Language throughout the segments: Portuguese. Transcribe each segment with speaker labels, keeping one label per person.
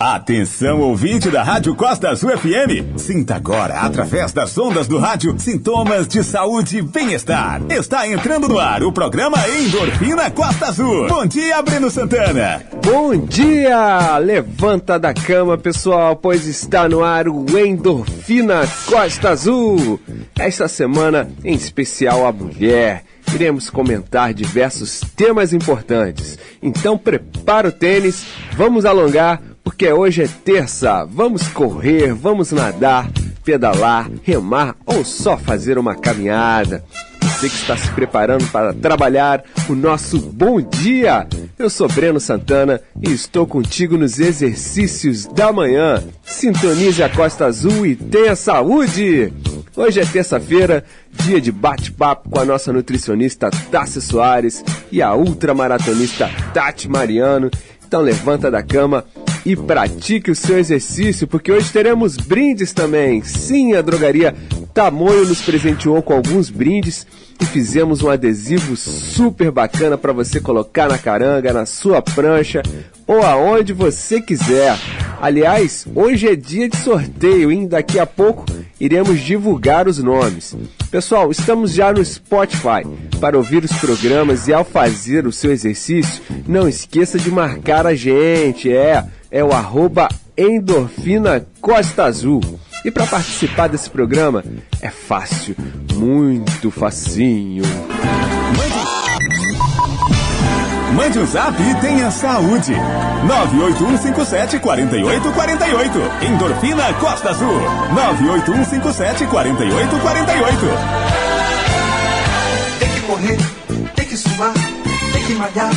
Speaker 1: Atenção, ouvinte da Rádio Costa Azul FM. Sinta agora, através das ondas do rádio, sintomas de saúde e bem-estar. Está entrando no ar o programa Endorfina Costa Azul. Bom dia, Breno Santana.
Speaker 2: Bom dia! Levanta da cama, pessoal, pois está no ar o Endorfina Costa Azul. Esta semana, em especial a mulher iremos comentar diversos temas importantes. Então prepara o tênis, vamos alongar, porque hoje é terça. Vamos correr, vamos nadar, pedalar, remar ou só fazer uma caminhada. Você que está se preparando para trabalhar, o nosso bom dia! Eu sou Breno Santana e estou contigo nos exercícios da manhã. Sintonize a Costa Azul e tenha saúde! Hoje é terça-feira, dia de bate-papo com a nossa nutricionista Tassi Soares e a ultramaratonista Tati Mariano. Então levanta da cama e pratique o seu exercício, porque hoje teremos brindes também. Sim, a drogaria Tamoio nos presenteou com alguns brindes e fizemos um adesivo super bacana para você colocar na caranga, na sua prancha ou aonde você quiser. Aliás, hoje é dia de sorteio, hein? Daqui a pouco iremos divulgar os nomes. Pessoal, estamos já no Spotify para ouvir os programas e ao fazer o seu exercício, não esqueça de marcar a gente. É, é o arroba Endorfina Costa Azul. E para participar desse programa é fácil, muito facinho.
Speaker 1: Mande um zap e tenha saúde. 981574848. Endorfina Costa Azul. 981574848.
Speaker 3: Tem que correr, tem que suar, tem que malhar.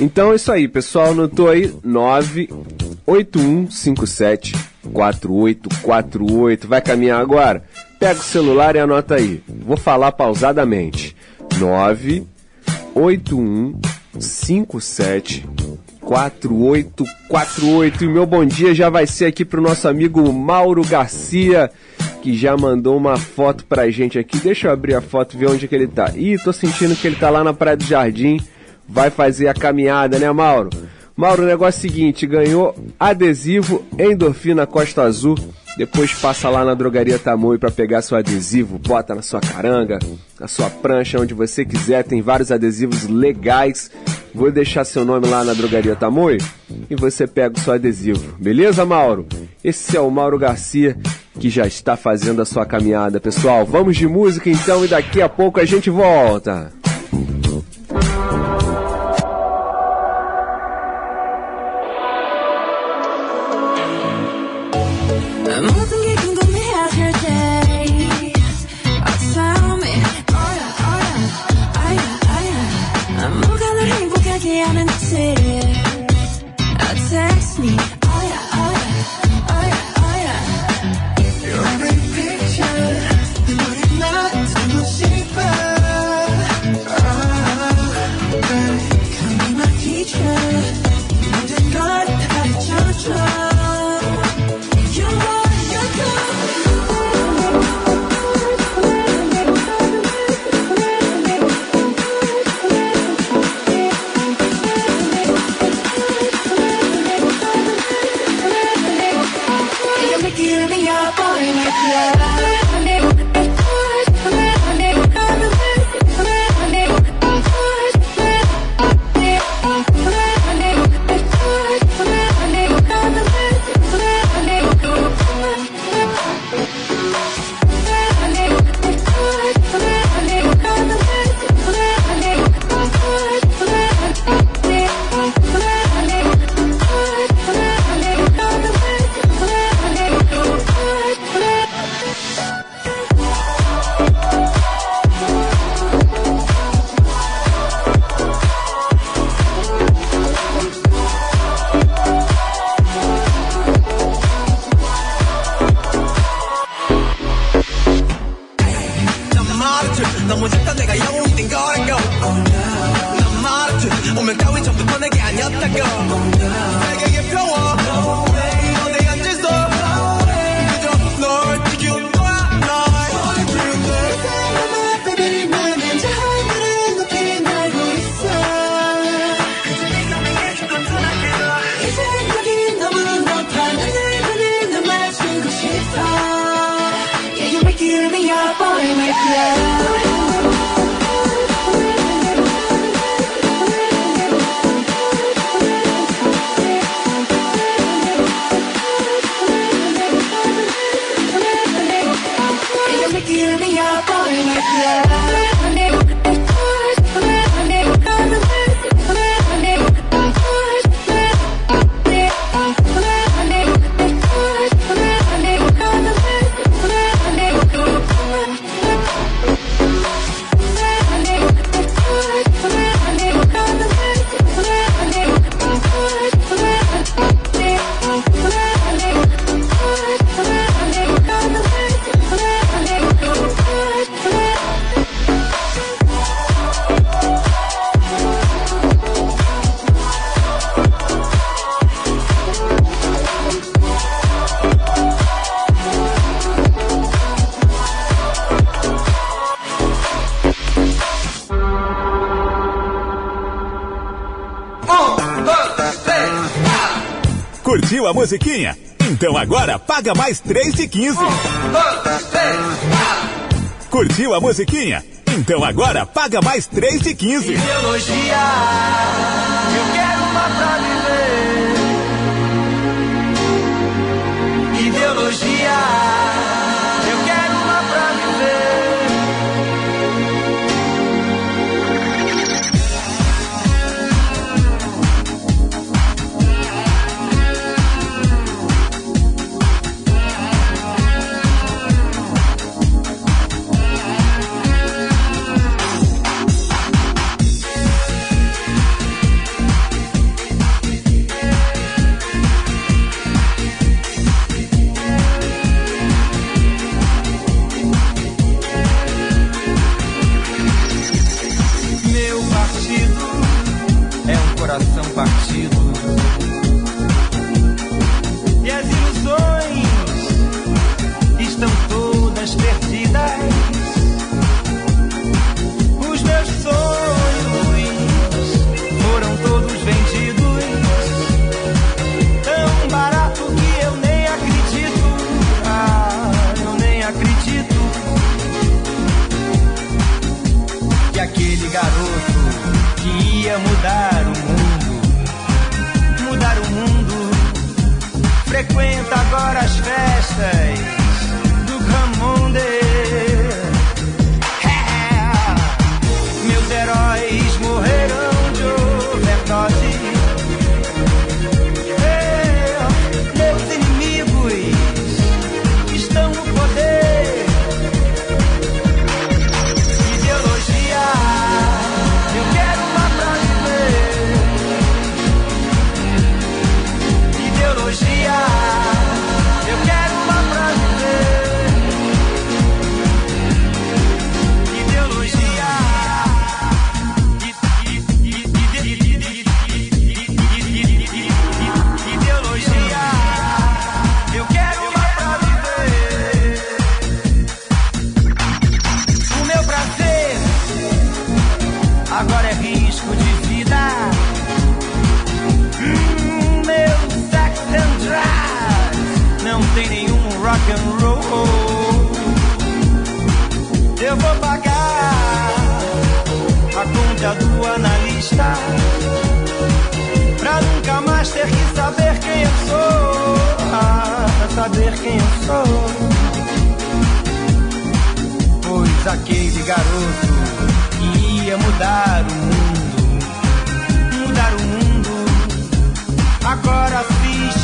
Speaker 2: Então é isso aí, pessoal. Anotou aí 98157 4848. Vai caminhar agora? Pega o celular e anota aí. Vou falar pausadamente. 98157 4848. E meu bom dia já vai ser aqui pro nosso amigo Mauro Garcia, que já mandou uma foto pra gente aqui. Deixa eu abrir a foto e ver onde que ele tá. Ih, tô sentindo que ele tá lá na Praia do Jardim. Vai fazer a caminhada, né, Mauro? Mauro, o negócio é o seguinte, ganhou adesivo Endorfina Costa Azul. Depois passa lá na drogaria Tamoio para pegar seu adesivo, bota na sua caranga, na sua prancha, onde você quiser. Tem vários adesivos legais. Vou deixar seu nome lá na drogaria Tamoio e você pega o seu adesivo. Beleza, Mauro? Esse é o Mauro Garcia que já está fazendo a sua caminhada, pessoal. Vamos de música então e daqui a pouco a gente volta.
Speaker 1: Curtiu a musiquinha? Então agora paga mais 3 de 15. Um, dois, três, Curtiu a musiquinha? Então agora paga mais 3 de 15.
Speaker 3: Ideologia, eu quero uma pra viver. Ideologia.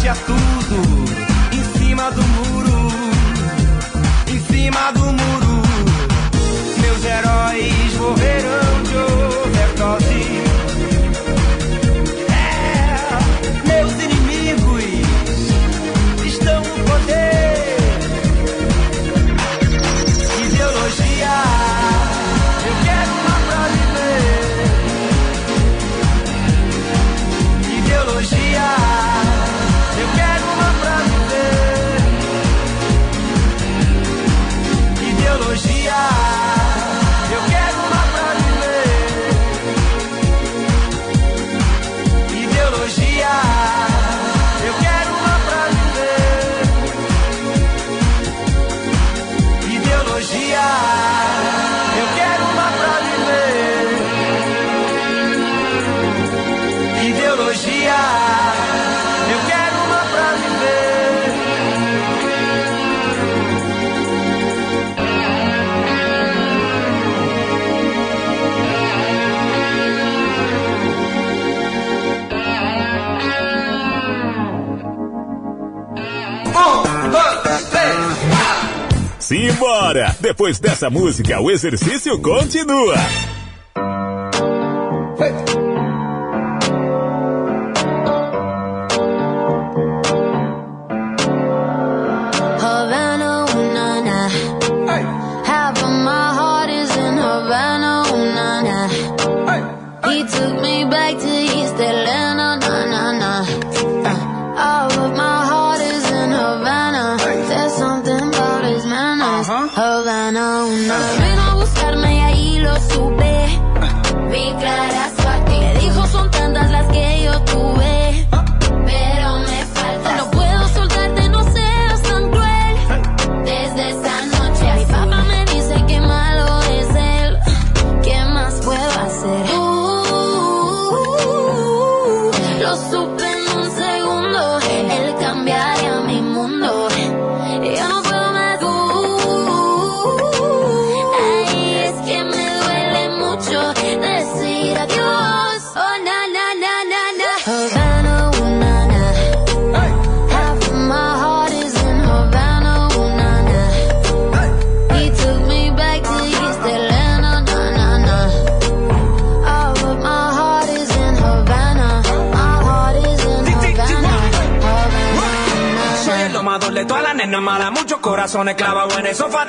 Speaker 3: resiste a tudo. Em cima do muro, em cima do
Speaker 4: Simbora! Depois dessa música, o exercício continua.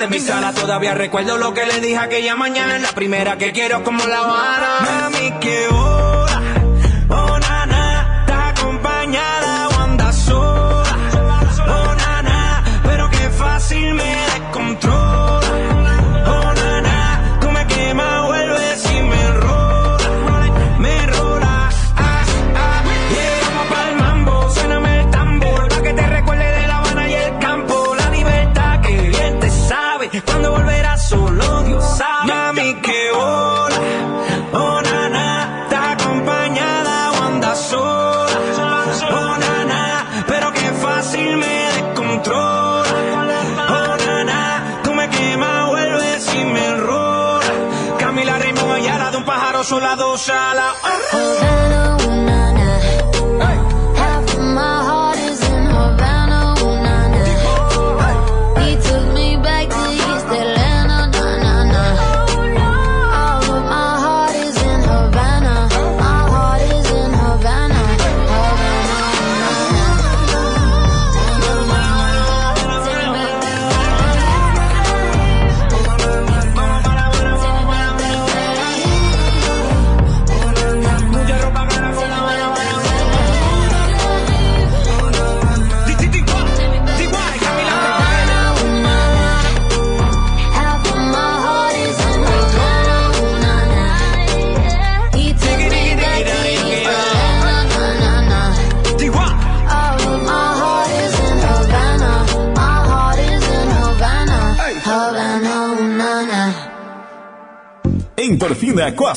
Speaker 5: De mi sala. Todavía recuerdo lo que le dije aquella mañana. La primera que quiero como la Habana. Mami, sola, dos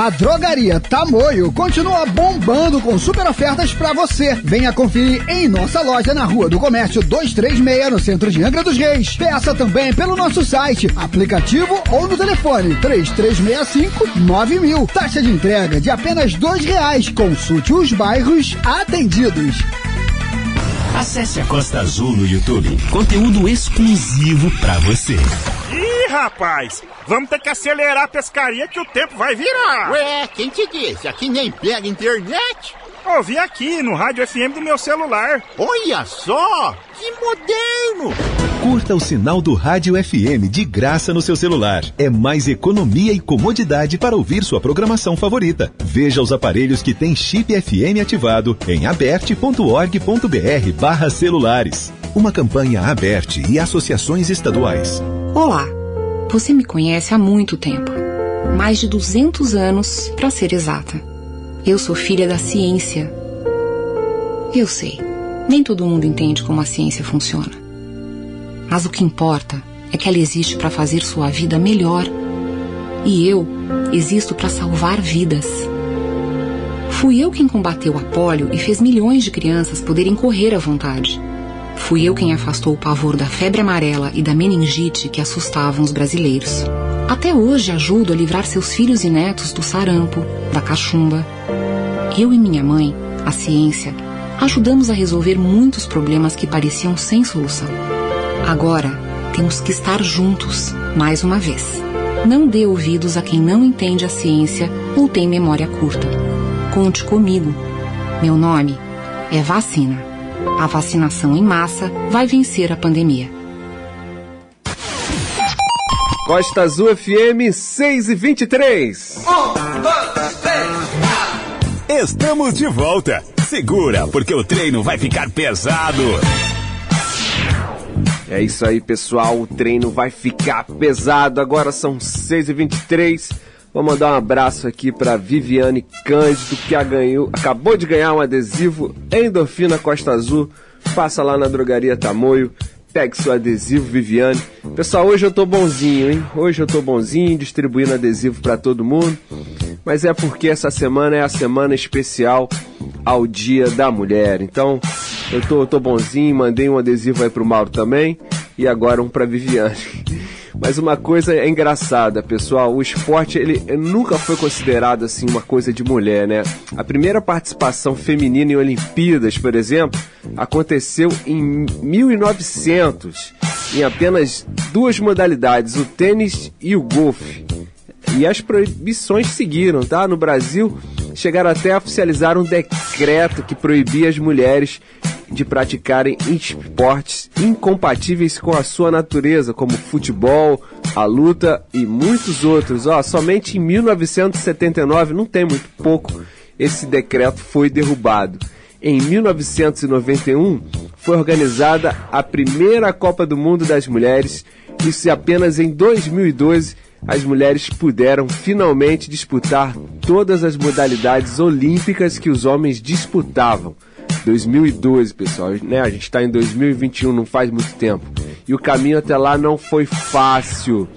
Speaker 6: A Drogaria Tamoio continua bombando com super ofertas pra você. Venha conferir em nossa loja na Rua do Comércio 236, no centro de Angra dos Reis. Peça também pelo nosso site, aplicativo ou no telefone 3365-9000. Taxa de entrega de apenas dois reais. Consulte os bairros atendidos.
Speaker 7: Acesse a Costa Azul no YouTube. Conteúdo exclusivo pra você.
Speaker 8: Ih, rapaz, vamos ter que acelerar a pescaria que o tempo vai virar.
Speaker 9: Ué, quem te disse? Aqui nem pega internet?
Speaker 8: Ouvi aqui no rádio FM do meu celular.
Speaker 9: Olha só, que moderno!
Speaker 10: Curta o sinal do Rádio FM de graça no seu celular. É mais economia e comodidade para ouvir sua programação favorita. Veja os aparelhos que têm chip FM ativado em aberte.org.br barra celulares. Uma campanha Aberte e associações estaduais.
Speaker 11: Olá, você me conhece há muito tempo mais de 200 anos, para ser exata. Eu sou filha da ciência. Eu sei, nem todo mundo entende como a ciência funciona. Mas o que importa é que ela existe para fazer sua vida melhor. E eu existo para salvar vidas. Fui eu quem combateu a polio e fez milhões de crianças poderem correr à vontade. Fui eu quem afastou o pavor da febre amarela e da meningite que assustavam os brasileiros. Até hoje ajudo a livrar seus filhos e netos do sarampo, da cachumba. Eu e minha mãe, a ciência, ajudamos a resolver muitos problemas que pareciam sem solução. Agora, temos que estar juntos, mais uma vez. Não dê ouvidos a quem não entende a ciência ou tem memória curta. Conte comigo. Meu nome é Vacina. A vacinação em massa vai vencer a pandemia.
Speaker 2: Costa Azul FM 6 e 23.
Speaker 1: Um, dois, três, Estamos de volta. Segura, porque o treino vai ficar pesado.
Speaker 2: É isso aí, pessoal. O treino vai ficar pesado. Agora são 6h23. Vou mandar um abraço aqui para Viviane Cândido, que a ganhou, acabou de ganhar um adesivo Endorfina Costa Azul. Passa lá na drogaria Tamoio. Pegue seu adesivo, Viviane. Pessoal, hoje eu tô bonzinho, hein? Hoje eu tô bonzinho, distribuindo adesivo para todo mundo. Mas é porque essa semana é a semana especial ao Dia da Mulher. Então, eu tô, eu tô bonzinho, mandei um adesivo aí pro Mauro também e agora um pra Viviane. Mas uma coisa é engraçada, pessoal, o esporte ele nunca foi considerado assim uma coisa de mulher, né? A primeira participação feminina em Olimpíadas, por exemplo, aconteceu em 1900, em apenas duas modalidades, o tênis e o golfe. E as proibições seguiram, tá? No Brasil, chegaram até a oficializar um decreto que proibia as mulheres de praticarem esportes incompatíveis com a sua natureza, como futebol, a luta e muitos outros. Ó, somente em 1979, não tem muito pouco, esse decreto foi derrubado. Em 1991, foi organizada a primeira Copa do Mundo das Mulheres. Isso apenas em 2012 as mulheres puderam finalmente disputar todas as modalidades olímpicas que os homens disputavam. 2012, pessoal, né? A gente está em 2021, não faz muito tempo. E o caminho até lá não foi fácil,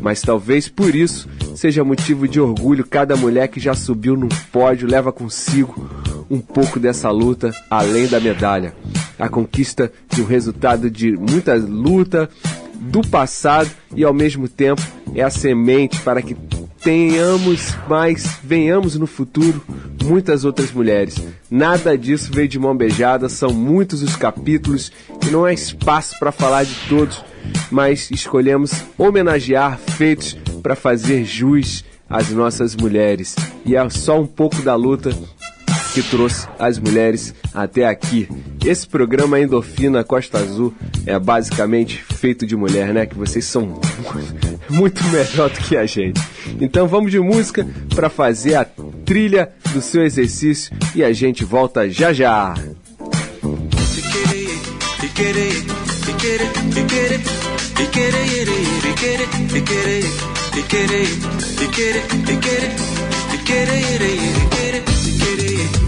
Speaker 2: mas talvez por isso seja motivo de orgulho cada mulher que já subiu no pódio leva consigo um pouco dessa luta além da medalha. A conquista de um resultado de muita luta do passado e ao mesmo tempo é a semente para que tenhamos mais, venhamos no futuro muitas outras mulheres. Nada disso veio de mão beijada, são muitos os capítulos e não há espaço para falar de todos, mas escolhemos homenagear feitos para fazer jus às nossas mulheres. E é só um pouco da luta que trouxe as mulheres até aqui. Esse programa Endorfina Costa Azul é basicamente feito de mulher, né? Que vocês são muito melhor do que a gente. Então vamos de música para fazer a trilha do seu exercício e a gente volta já já.
Speaker 12: Eu quero ver você mandar na razão. Pra mim não é qualquer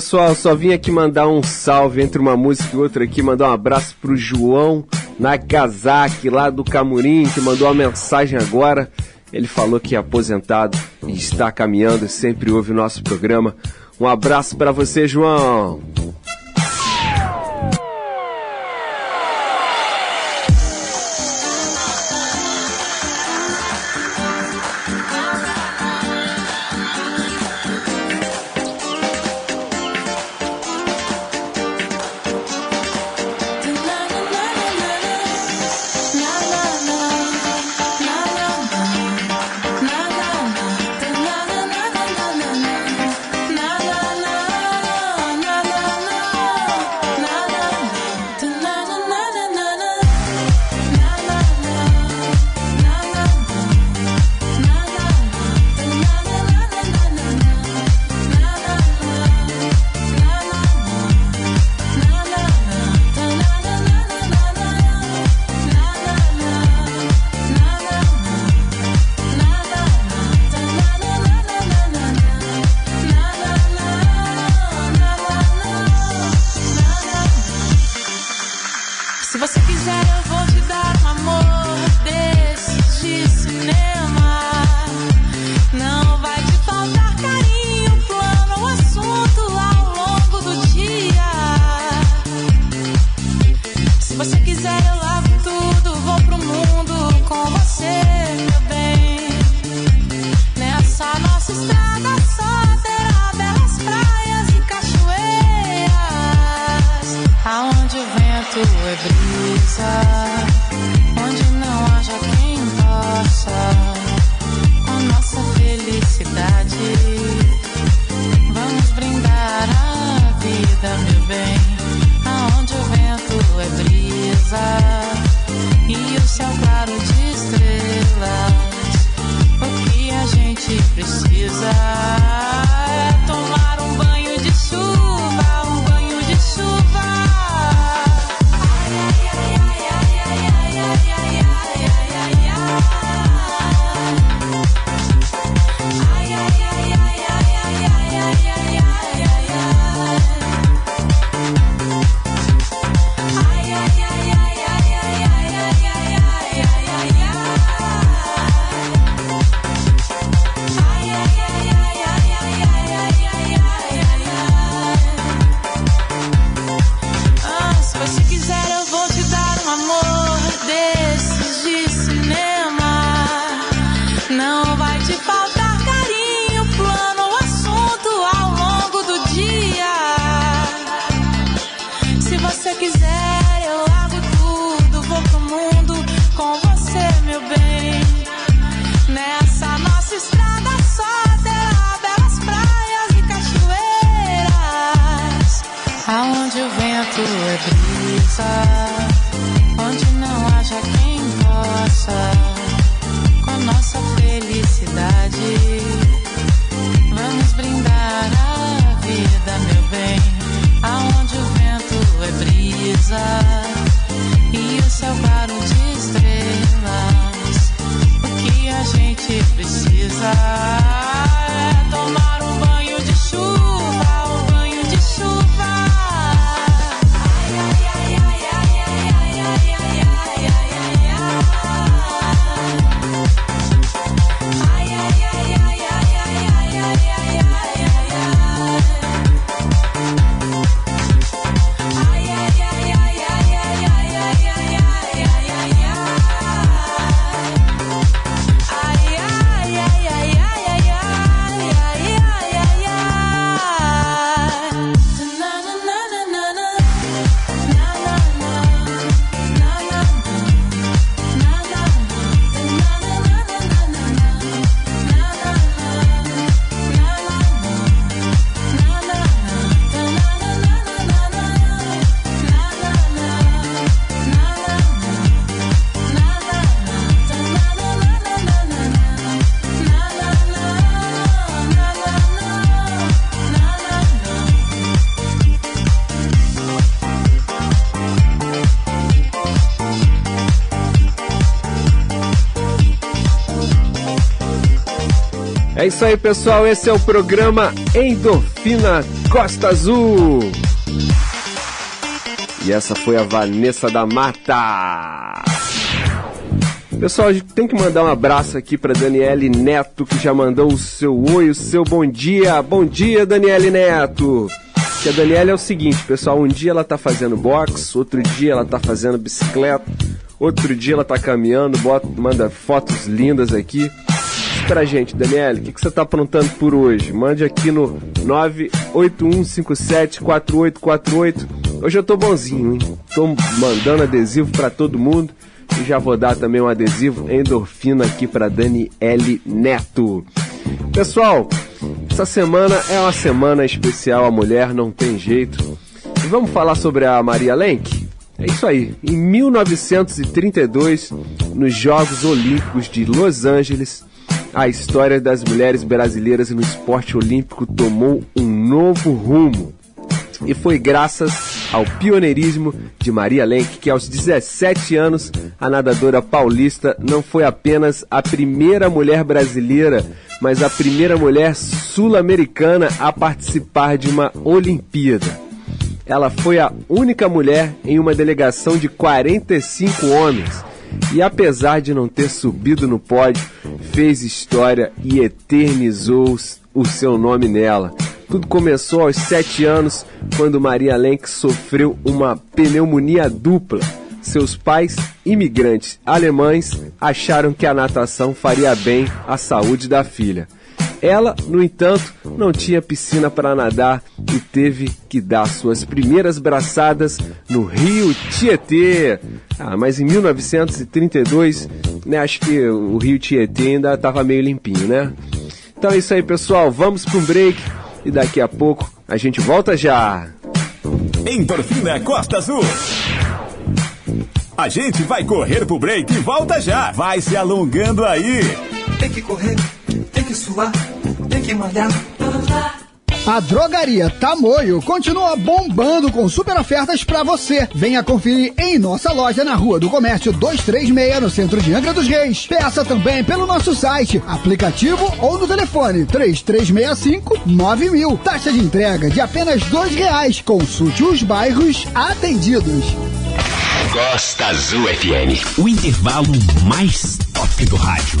Speaker 13: pessoal, só vim aqui mandar um salve entre uma música e outra aqui, mandar um abraço pro João Nakazaki, lá do Camurim, que mandou uma mensagem agora. Ele falou que é aposentado e está caminhando sempre ouve o nosso programa. Um abraço para você, João.
Speaker 2: Isso aí, pessoal. Esse é o programa Endorfina Costa Azul. E essa foi a Vanessa da Mata. Pessoal, a gente tem que mandar um abraço aqui para Daniele Neto, que já mandou o seu oi, o seu bom dia. Bom dia, Daniele Neto. Que a Daniela é o seguinte, pessoal, um dia ela tá fazendo boxe, outro dia ela tá fazendo bicicleta, outro dia ela tá caminhando, bota, manda fotos lindas aqui. Pra gente, Daniele, o que, que você tá aprontando por hoje? Mande aqui no 981574848. Hoje eu tô bonzinho, hein? Tô mandando adesivo para todo mundo. E já vou dar também um adesivo endorfina aqui para Daniele Neto. Pessoal, essa semana é uma semana especial à mulher, não tem jeito. E vamos falar sobre a Maria Lenk? É isso aí. Em 1932, nos Jogos Olímpicos de Los Angeles, a história das mulheres brasileiras no esporte olímpico tomou um novo rumo. E foi graças ao pioneirismo de Maria Lenk que aos 17 anos a nadadora paulista não foi apenas a primeira mulher brasileira, mas a primeira mulher sul-americana a participar de uma Olimpíada. Ela foi a única mulher em uma delegação de 45 homens e apesar de não ter subido no pódio, fez história e eternizou o seu nome nela. Tudo começou aos 7 anos, quando Maria Lenk sofreu uma pneumonia dupla. Seus pais, imigrantes alemães, acharam que a natação faria bem à saúde da filha. Ela, no entanto, não tinha piscina para nadar e teve que dar suas primeiras braçadas no rio Tietê. Ah, mas em 1932, né, acho que o rio Tietê ainda estava meio limpinho, né? Então é isso aí, pessoal. Vamos para um break e daqui a pouco a gente volta já.
Speaker 1: Endorfina Costa Azul. A gente vai correr pro break e volta já. Vai se alongando aí.
Speaker 14: Tem que correr, tem que suar, tem que malhar.
Speaker 6: A Drogaria Tamoio continua bombando com super ofertas para você. Venha conferir em nossa loja na Rua do Comércio 236, no centro de Angra dos Reis. Peça também pelo nosso site, aplicativo ou no telefone 3365 9000. Taxa de entrega de apenas dois reais. Consulte os bairros atendidos.
Speaker 7: Costa Azul FM, o intervalo mais top do rádio.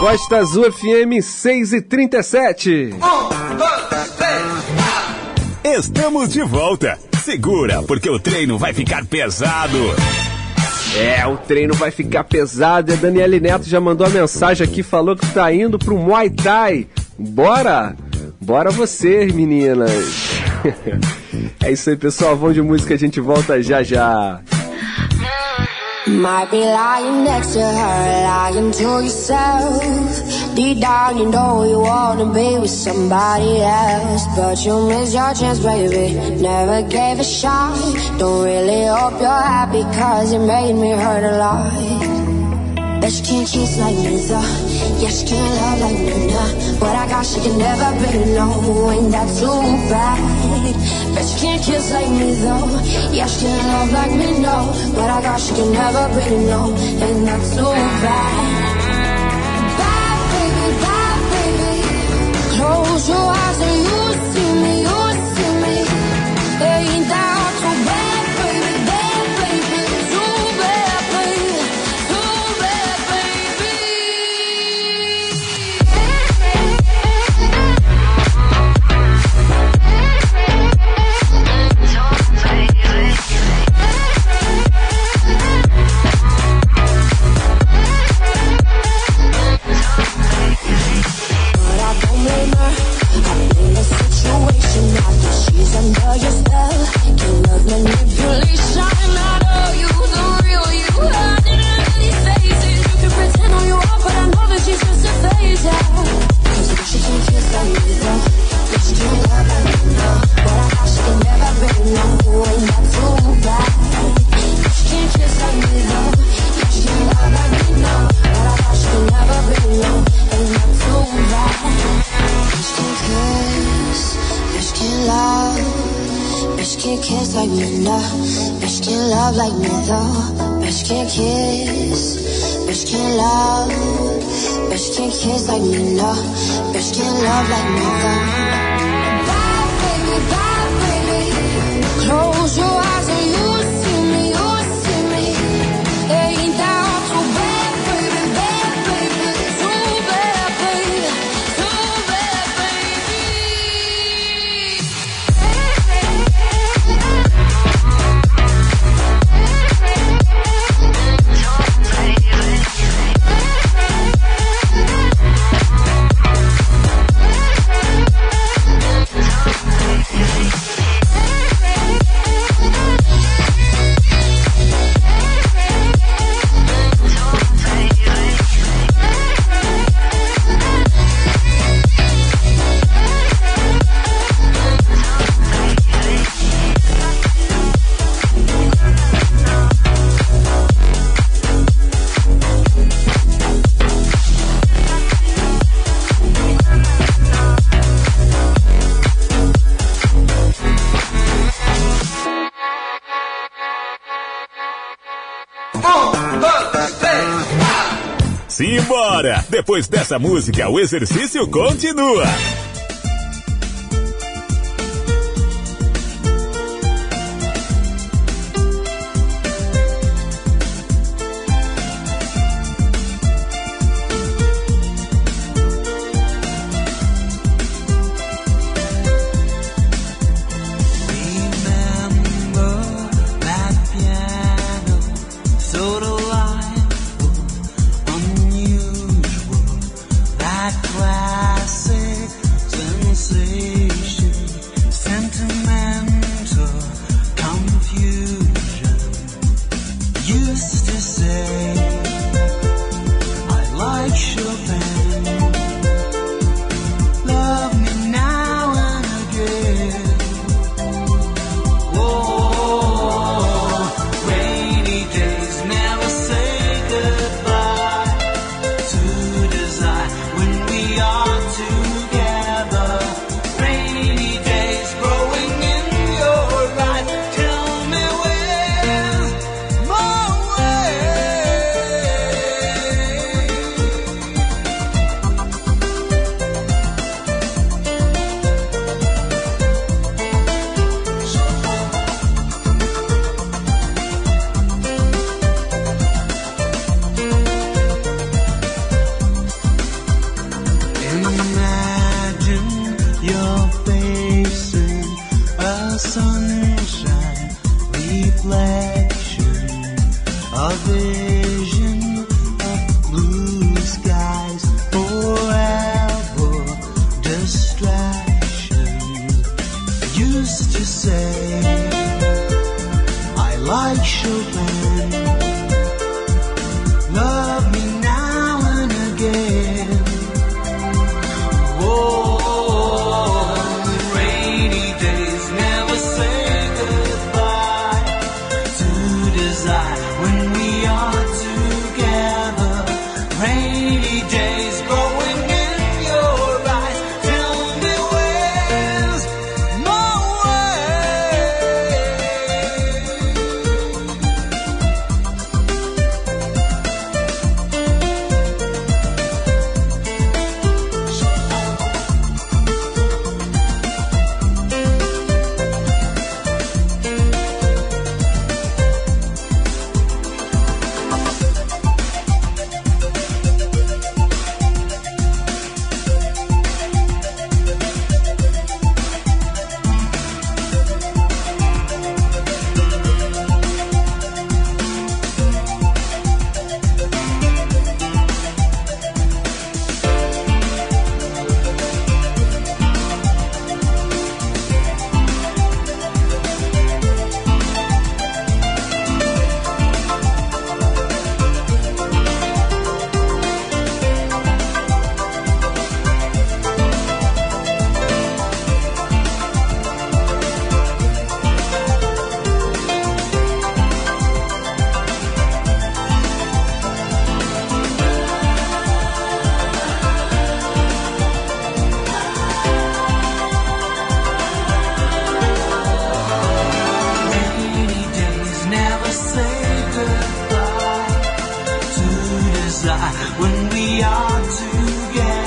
Speaker 2: Costa Azul FM 6 e 37.
Speaker 1: Estamos de volta. Segura, porque o treino vai ficar pesado.
Speaker 2: É, o treino vai ficar pesado. E a Daniele Neto já mandou a mensagem aqui, falou que tá indo pro Muay Thai. Bora! Bora você, meninas! é isso aí, pessoal. Vamos de música, a gente volta já já.
Speaker 15: Might be lying next to her, lying to yourself. Deep down, you know you wanna be with somebody else. But you missed your chance, baby. Never gave a shot. Don't really hope you're happy, cause it made me hurt a lot. Bet she can't kiss like me, though. Yeah, she can't love like me, nah. But I got she can never be, no. Ain't that too bad? Bet she can't kiss like me, though. Yeah, she can't love like me, no. But I got she can never be, no. Ain't that too bad? Bad baby, bad baby. Close your eyes and you just
Speaker 1: Simbora! Depois dessa música, o exercício continua.
Speaker 5: used to say I like Chopin. when we are together.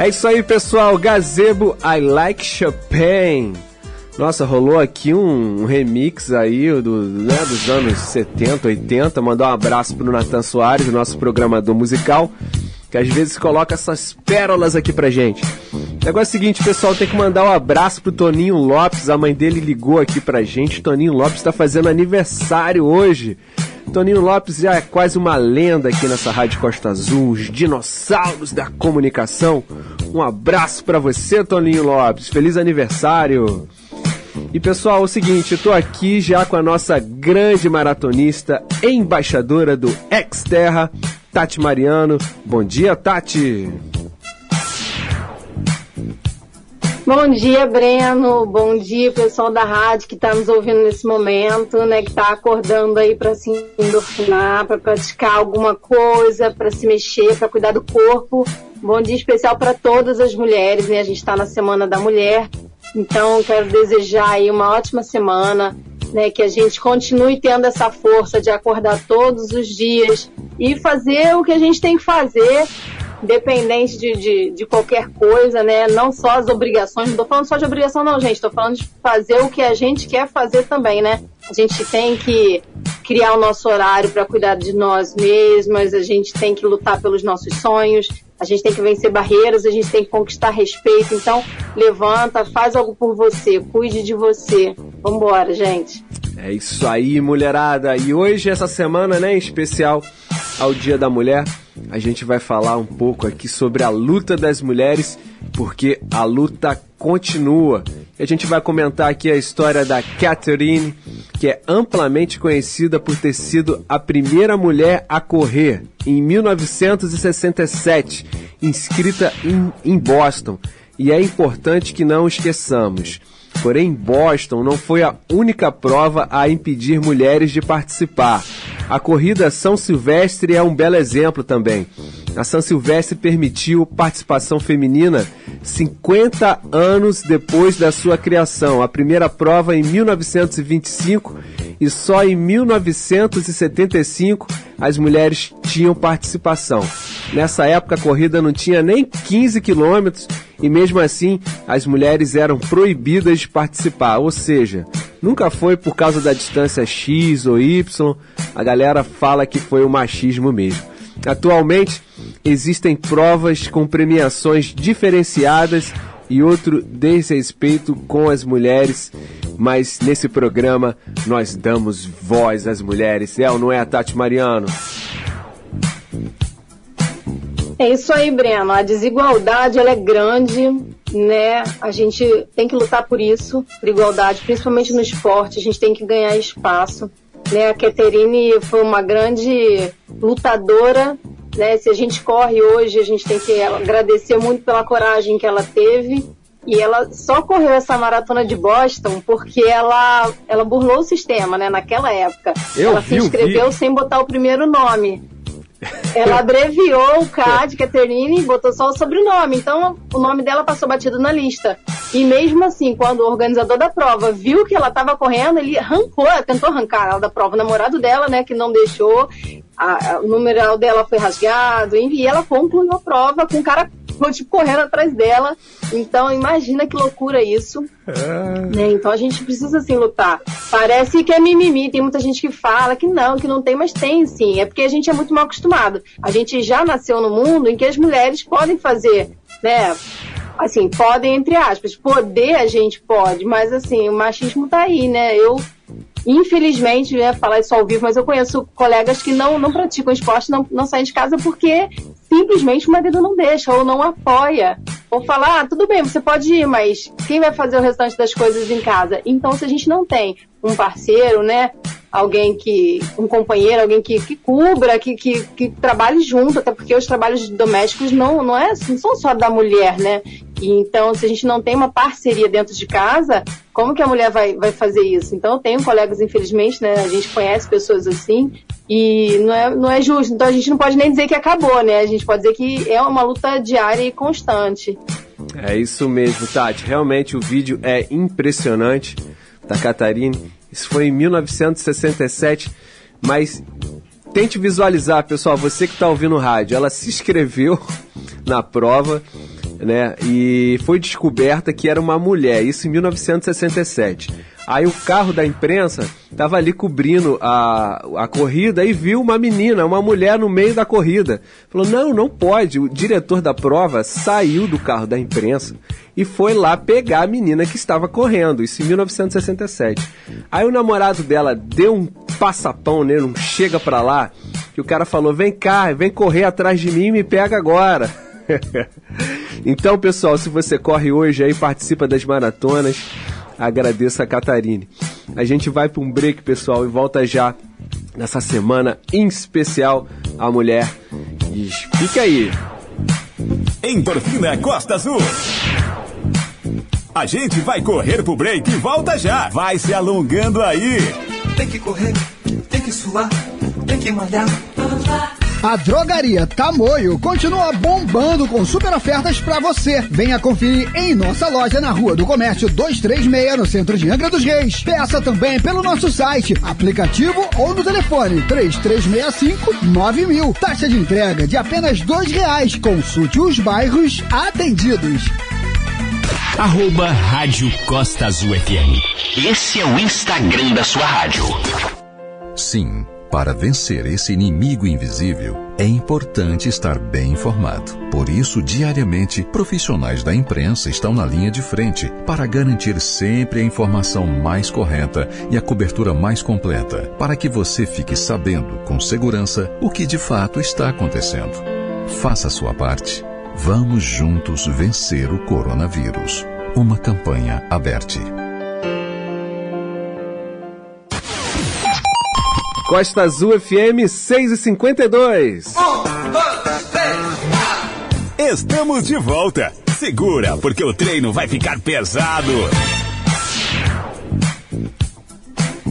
Speaker 2: É isso aí, pessoal. Gazebo I Like Chopin. Nossa, rolou aqui um, um remix aí do, né, dos anos 70, 80. Mandar um abraço pro Natan Soares, nosso programador musical, que às vezes coloca essas pérolas aqui pra gente. O negócio é o seguinte, pessoal, tem que mandar um abraço pro Toninho Lopes. A mãe dele ligou aqui pra gente. Toninho Lopes tá fazendo aniversário hoje. Toninho Lopes já é quase uma lenda aqui nessa Rádio Costa Azul, os dinossauros da comunicação. Um abraço para você, Toninho Lopes. Feliz aniversário. E pessoal, é o seguinte, eu tô aqui já com a nossa grande maratonista, embaixadora do Exterra, Tati Mariano. Bom dia, Tati.
Speaker 16: Bom dia, Breno. Bom dia, pessoal da rádio que está nos ouvindo nesse momento, né? Que está acordando aí para se endorfinar, para praticar alguma coisa, para se mexer, para cuidar do corpo. Bom dia especial para todas as mulheres, né? A gente está na Semana da Mulher, então quero desejar aí uma ótima semana, né? Que a gente continue tendo essa força de acordar todos os dias e fazer o que a gente tem que fazer independente de, de, de, qualquer coisa, né? Não só as obrigações, não tô falando só de obrigação não, gente, tô falando de fazer o que a gente quer fazer também, né? A gente tem que criar o nosso horário para cuidar de nós mesmas, a gente tem que lutar pelos nossos sonhos, a gente tem que vencer barreiras, a gente tem que conquistar respeito. Então, levanta, faz algo por você, cuide de você. Vambora, gente.
Speaker 2: É isso aí, mulherada. E hoje, essa semana, né, em especial ao Dia da Mulher, a gente vai falar um pouco aqui sobre a luta das mulheres, porque a luta continua. E a gente vai comentar aqui a história da Catherine, que é amplamente conhecida por ter sido a primeira mulher a correr em 1967, inscrita em, em Boston. E é importante que não esqueçamos. Porém, Boston não foi a única prova a impedir mulheres de participar. A corrida São Silvestre é um belo exemplo também. A São Silvestre permitiu participação feminina 50 anos depois da sua criação. A primeira prova em 1925 e só em 1975 as mulheres tinham participação. Nessa época a corrida não tinha nem 15 quilômetros e mesmo assim as mulheres eram proibidas de participar, ou seja, nunca foi por causa da distância X ou Y, a galera fala que foi o machismo mesmo. Atualmente existem provas com premiações diferenciadas e outro desrespeito com as mulheres, mas nesse programa nós damos voz às mulheres. É ou não é, Tati Mariano?
Speaker 16: É isso aí, Breno. A desigualdade ela é grande, né? A gente tem que lutar por isso, por igualdade, principalmente no esporte. A gente tem que ganhar espaço. Né? A Caterine foi uma grande lutadora. Né? Se a gente corre hoje, a gente tem que agradecer muito pela coragem que ela teve. E ela só correu essa maratona de Boston porque ela, ela burlou o sistema, né? Naquela época.
Speaker 2: Eu
Speaker 16: ela
Speaker 2: vi,
Speaker 16: se inscreveu sem botar o primeiro nome. Ela abreviou o de Catherine e botou só o sobrenome. Então o nome dela passou batido na lista. E mesmo assim, quando o organizador da prova viu que ela estava correndo, ele arrancou, tentou arrancar ela da prova. O namorado dela, né, que não deixou, a, a, o numeral dela foi rasgado, e ela concluiu a prova com o cara tipo, correndo atrás dela. Então imagina que loucura isso. Né? Então a gente precisa assim lutar. Parece que é mimimi, tem muita gente que fala que não, que não tem, mas tem sim. É porque a gente é muito mal acostumado. A gente já nasceu no mundo em que as mulheres podem fazer, né? Assim, podem entre aspas. Poder a gente pode, mas assim, o machismo tá aí, né? Eu infelizmente, né, falar isso ao vivo, mas eu conheço colegas que não, não praticam esporte, não, não saem de casa porque simplesmente o marido não deixa ou não apoia. Ou falar, ah, tudo bem, você pode ir, mas quem vai fazer o restante das coisas em casa? Então, se a gente não tem um parceiro, né, alguém que, um companheiro, alguém que, que cubra, que, que, que trabalhe junto, até porque os trabalhos domésticos não, não, é, não são só da mulher, né? E então, se a gente não tem uma parceria dentro de casa, como que a mulher vai, vai fazer isso? Então, eu tenho colegas, infelizmente, né? A gente conhece pessoas assim, e não é, não é justo. Então, a gente não pode nem dizer que acabou, né? A gente pode dizer que é uma luta diária e constante.
Speaker 2: É isso mesmo, Tati. Realmente o vídeo é impressionante da Catarine. Isso foi em 1967, mas tente visualizar, pessoal, você que está ouvindo rádio. Ela se inscreveu na prova né? E foi descoberta que era uma mulher, isso em 1967. Aí o carro da imprensa tava ali cobrindo a, a corrida e viu uma menina, uma mulher no meio da corrida. Falou: não, não pode. O diretor da prova saiu do carro da imprensa e foi lá pegar a menina que estava correndo, isso em 1967. Aí o namorado dela deu um passapão nele, um chega pra lá, que o cara falou: vem cá, vem correr atrás de mim e me pega agora. então, pessoal, se você corre hoje aí, participa das maratonas, agradeço a Catarine. A gente vai para um break, pessoal, e volta já nessa semana em especial a mulher. E fica aí.
Speaker 1: Endorfina Costa Azul. A gente vai correr pro break e volta já. Vai se alongando aí.
Speaker 14: Tem que correr, tem que suar, tem que malhar.
Speaker 6: A Drogaria Tamoio continua bombando com super ofertas pra você. Venha conferir em nossa loja na Rua do Comércio 236, no centro de Angra dos Reis. Peça também pelo nosso site, aplicativo ou no telefone 3365 9000. Taxa de entrega de apenas dois reais. Consulte os bairros atendidos.
Speaker 7: Arroba Rádio Costa Azul FM. Esse é o Instagram da sua rádio.
Speaker 10: Sim, para vencer esse inimigo invisível, é importante estar bem informado. Por isso, diariamente, profissionais da imprensa estão na linha de frente para garantir sempre a informação mais correta e a cobertura mais completa, para que você fique sabendo com segurança o que de fato está acontecendo. Faça a sua parte. Vamos juntos vencer o coronavírus. Uma campanha aberta.
Speaker 2: Costa Azul FM 6 e 52.
Speaker 1: Estamos de volta. Segura, porque o treino vai ficar pesado.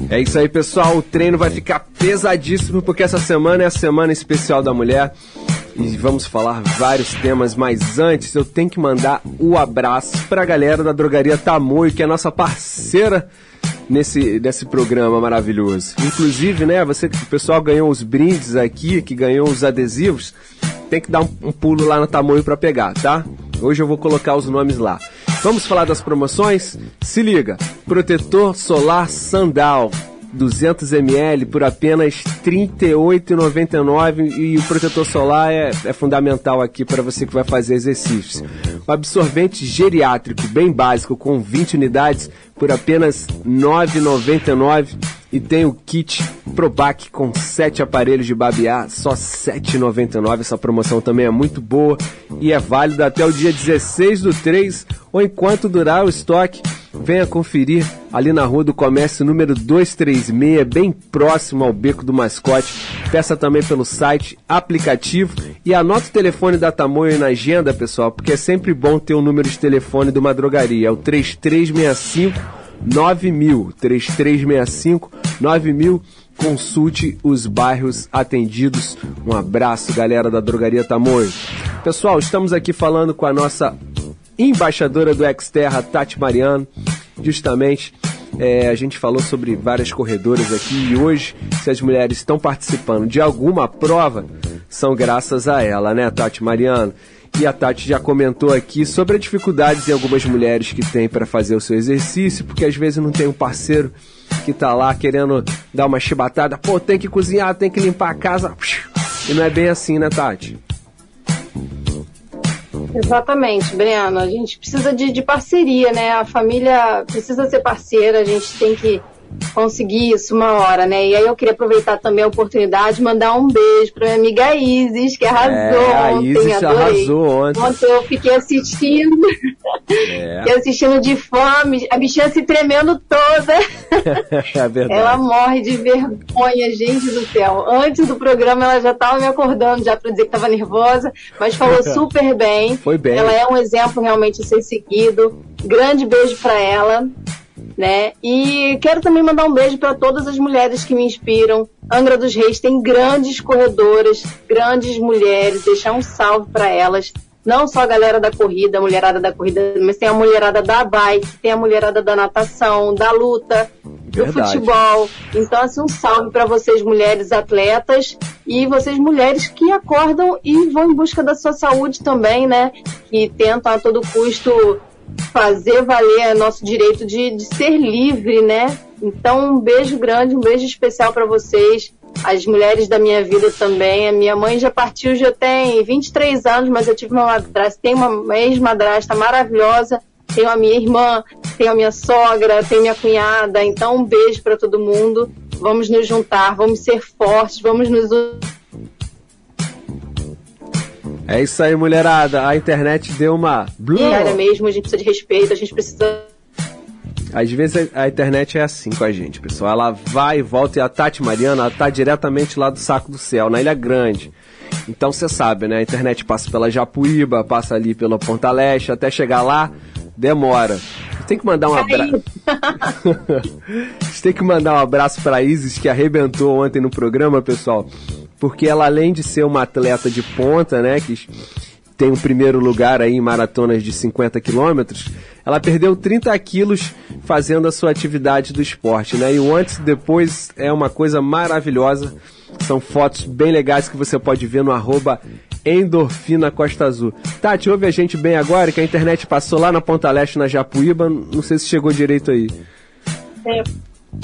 Speaker 2: É isso aí, pessoal. O treino vai ficar pesadíssimo porque essa semana é a semana especial da mulher e vamos falar vários temas, mas antes eu tenho que mandar o abraço pra galera da Drogaria Tamoio, que é nossa parceira nesse, nesse programa maravilhoso. Inclusive, né, você, o pessoal ganhou os brindes aqui, que ganhou os adesivos, tem que dar um, um pulo lá no Tamoio para pegar, tá? Hoje eu vou colocar os nomes lá. Vamos falar das promoções? Se liga, protetor solar Sandal 200 ml por apenas R$ 38,99 e o protetor solar é, é fundamental aqui para você que vai fazer exercícios. O absorvente geriátrico bem básico com 20 unidades por apenas R$ 9,99 e tem o kit Probac com 7 aparelhos de babear, só R$ 7,99. Essa promoção também é muito boa e é válida até o dia 16 do 3 ou enquanto durar o estoque. Venha conferir ali na Rua do Comércio número 236, bem próximo ao Beco do Mascote. Peça também pelo site, aplicativo e anota o telefone da Tamoio na agenda, pessoal, porque é sempre bom ter o um número de telefone de uma drogaria. É o 3365 9000. 3365 9000. Consulte os bairros atendidos. Um abraço, galera da Drogaria Tamoio. Pessoal, estamos aqui falando com a nossa embaixadora do Exterra, Tati Mariano. Justamente, é, a gente falou sobre várias corredoras aqui e hoje, se as mulheres estão participando de alguma prova, são graças a ela, né, Tati Mariano? E a Tati já comentou aqui sobre as dificuldades em algumas mulheres que têm para fazer o seu exercício, porque às vezes não tem um parceiro que tá lá querendo dar uma chibatada, pô, tem que cozinhar, tem que limpar a casa. E não é bem assim, né, Tati?
Speaker 16: Exatamente, Breno. A gente precisa de, de, parceria, né? A família precisa ser parceira, a gente tem que conseguir isso uma hora, né? E aí eu queria aproveitar também a oportunidade e mandar um beijo pra minha amiga Isis, que arrasou
Speaker 2: é, a
Speaker 16: ontem,
Speaker 2: Isis
Speaker 16: adorei.
Speaker 2: arrasou ontem.
Speaker 16: Ontem eu fiquei assistindo,
Speaker 2: É.
Speaker 16: fiquei assistindo de fome, a bichinha se tremendo toda.
Speaker 2: é verdade.
Speaker 16: Ela morre de vergonha, gente do céu. Antes do programa ela já estava me acordando já para dizer que estava nervosa, mas falou super bem.
Speaker 2: Foi bem.
Speaker 16: Ela é um exemplo realmente a ser seguido. Grande beijo para ela, né? E quero também mandar um beijo para todas as mulheres que me inspiram. Angra dos Reis tem grandes corredoras, grandes mulheres. Deixar um salve para elas. Não só a galera da corrida, a mulherada da corrida, mas tem a mulherada da bike, tem a mulherada da natação, da luta, do
Speaker 2: Verdade.
Speaker 16: futebol. Então, assim, um salve para vocês, mulheres atletas, e vocês, mulheres que acordam e vão em busca da sua saúde também, né? Que tentam a todo custo fazer valer nosso direito de, de ser livre, né? Então, um beijo grande, um beijo especial para vocês, as mulheres da minha vida também. A minha mãe já partiu, já tem 23 anos, mas eu tive uma madrasta, tenho uma ex-madrasta maravilhosa, tenho a minha irmã, tenho a minha sogra, tenho minha cunhada. Então, um beijo para todo mundo. Vamos nos juntar, vamos ser fortes, vamos nos
Speaker 2: É isso aí, mulherada. A internet deu uma. Blue.
Speaker 16: unir mesmo. A gente precisa de respeito, a gente precisa
Speaker 2: Às vezes a internet é assim com a gente, pessoal. Ela vai e volta e a Tati Mariana ela tá diretamente lá do Saco do Céu, na Ilha Grande. Então você sabe, né? A internet passa pela Japuíba, passa ali pela Ponta Leste, até chegar lá, demora. Tem que mandar um abraço. Tem que mandar um abraço pra Isis, que arrebentou ontem no programa, pessoal. Porque ela, além de ser uma atleta de ponta, né? Que tem o primeiro lugar aí em maratonas de 50 quilômetros, ela perdeu 30 quilos fazendo a sua atividade do esporte, né? E o antes e depois é uma coisa maravilhosa. São fotos bem legais que você pode ver no arroba Endorfina Costa Azul. Tati, ouve a gente bem agora, que a internet passou lá na Ponta Leste, na Japuíba. Não sei se chegou direito aí.
Speaker 16: É,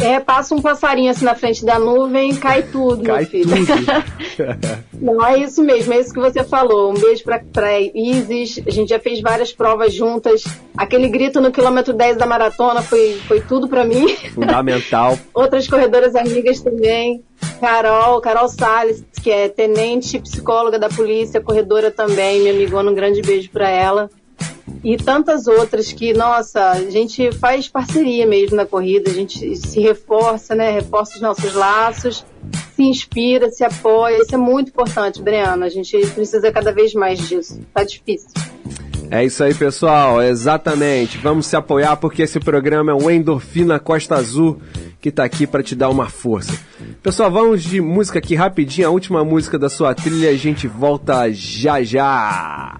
Speaker 16: é, passa um passarinho assim na frente da nuvem cai tudo,
Speaker 2: Cai
Speaker 16: meu filho.
Speaker 2: tudo.
Speaker 16: Não, é isso mesmo, é isso que você falou. Um beijo pra, pra Isis. A gente já fez várias provas juntas. Aquele grito no quilômetro 10 da maratona foi, foi tudo pra mim.
Speaker 2: Fundamental.
Speaker 16: Outras corredoras amigas também. Carol, Carol Salles, que é tenente psicóloga da polícia, corredora também, minha amigona, um grande beijo pra ela. E tantas outras que, nossa, a gente faz parceria mesmo na corrida, a gente se reforça, né? Reforça os nossos laços, se inspira, se apoia. Isso é muito importante, Briana. A gente precisa cada vez mais disso. Tá difícil.
Speaker 2: É isso aí, pessoal. Exatamente. Vamos se apoiar porque esse programa é o Endorfina Costa Azul que tá aqui para te dar uma força. Pessoal, vamos de música aqui rapidinho, a última música da sua trilha, a gente volta já já.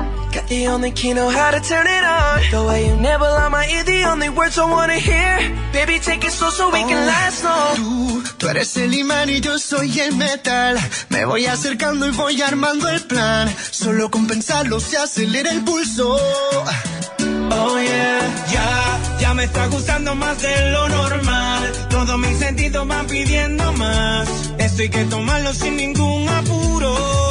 Speaker 5: Got the only key, know how to turn it on. The way you nibble on my ear, the only words I wanna hear. Baby, take it slow so we can last long.
Speaker 17: Tú, tú eres el imán y yo soy el metal. Me voy acercando y voy armando el plan. Solo con pensarlo se acelera el pulso.
Speaker 5: Oh yeah, ya, ya me está gustando más de lo normal. Todos mis sentidos van pidiendo más. Esto hay que tomarlo sin ningún apuro.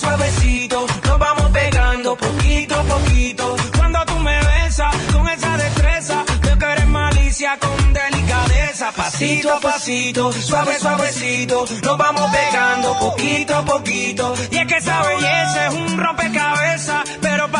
Speaker 5: suavecito. Nos vamos pegando poquito a poquito. Cuando tú me besas con esa destreza, veo que eres malicia con delicadeza. Pasito a pasito, suave, suavecito. Nos vamos pegando poquito a poquito. Y es que esa belleza es un rompecabezas. Pero para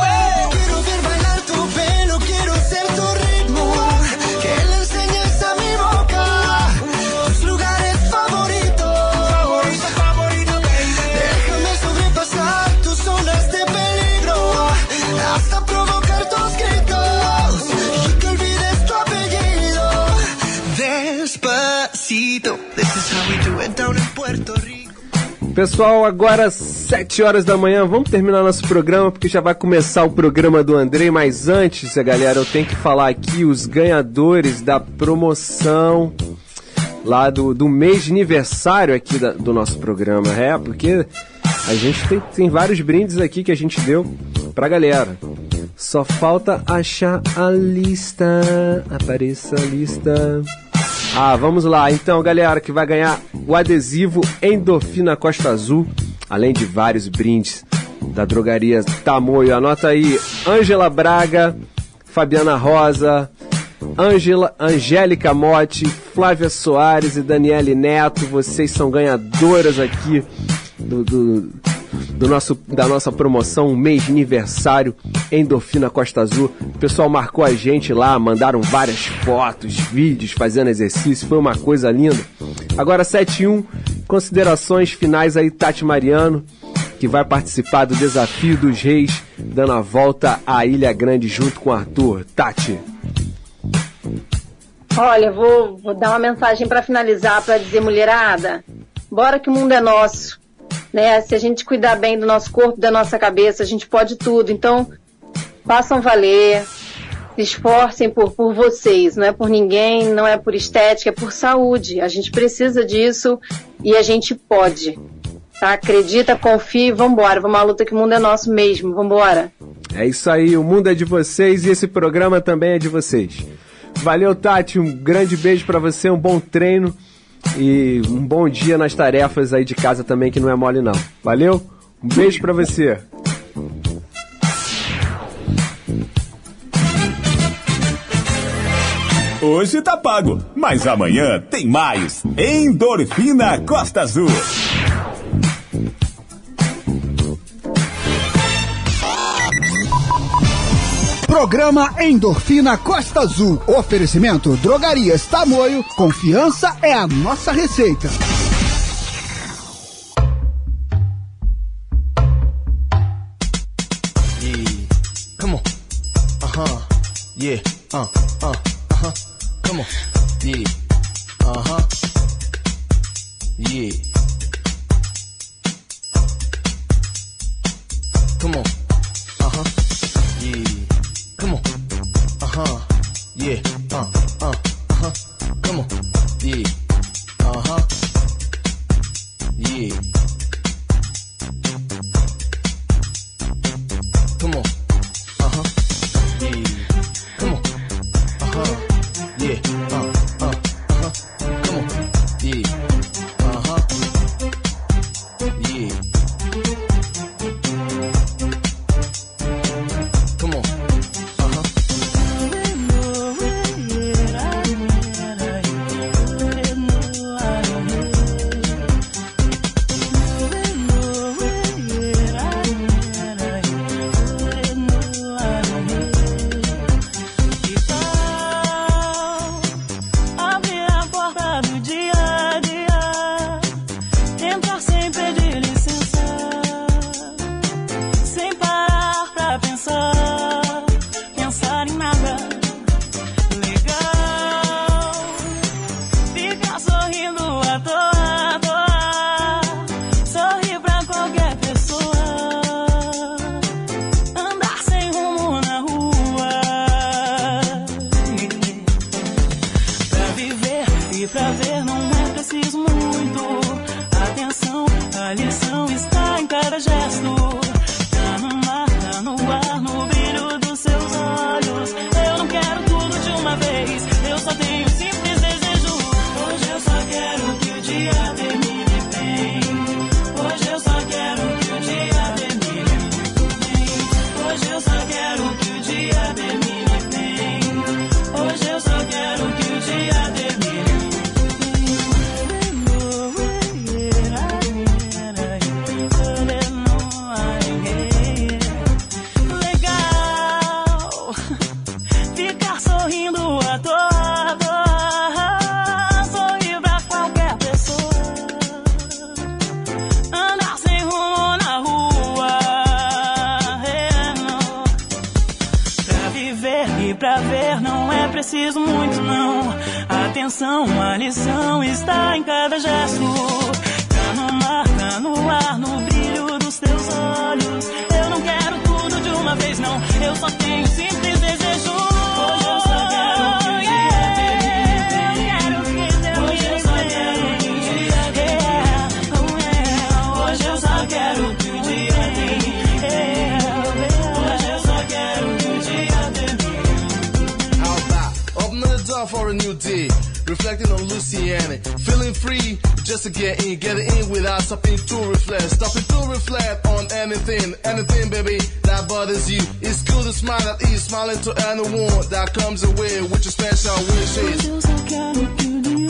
Speaker 2: Pessoal, agora 7 horas da manhã, vamos terminar nosso programa porque já vai começar o programa do Andrei, mas antes, galera, eu tenho que falar aqui os ganhadores da promoção lá do, do mês de aniversário aqui da- do nosso programa, é, porque a gente tem, tem vários brindes aqui que a gente deu pra galera. Só falta achar a lista. Apareça a lista. Ah, vamos lá. Então, galera, que vai ganhar o adesivo Endorfina Costa Azul, além de vários brindes da drogaria Tamoio. Anota aí: Ângela Braga, Fabiana Rosa, Angela, Angélica Motti, Flávia Soares e Daniele Neto. Vocês são ganhadoras aqui do, do, do nosso, da nossa promoção, mês de aniversário Endorfina Costa Azul. O pessoal marcou a gente lá, mandaram várias fotos, vídeos fazendo exercício, foi uma coisa linda. Agora 71, considerações finais aí, Tati Mariano, que vai participar do Desafio dos Reis, dando a volta à Ilha Grande junto com Arthur. Tati.
Speaker 16: Olha, vou, vou dar uma mensagem para finalizar, para dizer, mulherada, bora que o mundo é nosso, né? Se a gente cuidar bem do nosso corpo, da nossa cabeça, a gente pode tudo. Então, façam valer, se esforcem por, por vocês, não é por ninguém, não é por estética, é por saúde. A gente precisa disso e a gente pode. Tá? Acredita, confia e vambora. Vamos à luta que o mundo é nosso mesmo. Vambora.
Speaker 2: É isso aí, o mundo é de vocês e esse programa também é de vocês. Valeu, Tati, um grande beijo pra você, um bom treino e um bom dia nas tarefas aí de casa também, que não é mole não. Valeu? Um beijo pra você.
Speaker 1: Hoje tá pago, mas amanhã tem mais. Endorfina Costa Azul.
Speaker 6: Programa Endorfina Costa Azul. Oferecimento Drogarias Tamoio. Confiança é a nossa receita.
Speaker 18: Yeah. Come on. Uh huh. Yeah. Uh. Uh. Uh huh. Come on. Yeah. Uh huh. Yeah. Come on. Huh. Yeah. Uh. Uh. Uh huh. Come on. Yeah. Uh huh.
Speaker 19: viver e pra ver não é preciso muito não.
Speaker 3: Atenção, a lição está em cada gesto. Tá no mar, tá no ar, no brilho dos teus olhos. Eu não quero tudo de uma vez não, eu só tenho
Speaker 18: sim. Reflecting on Luciana, feeling free just to get in, get in without stopping to reflect, stopping to reflect on anything, anything, baby, that bothers you. It's cool to smile at ease, smiling to anyone that comes away with your special wishes.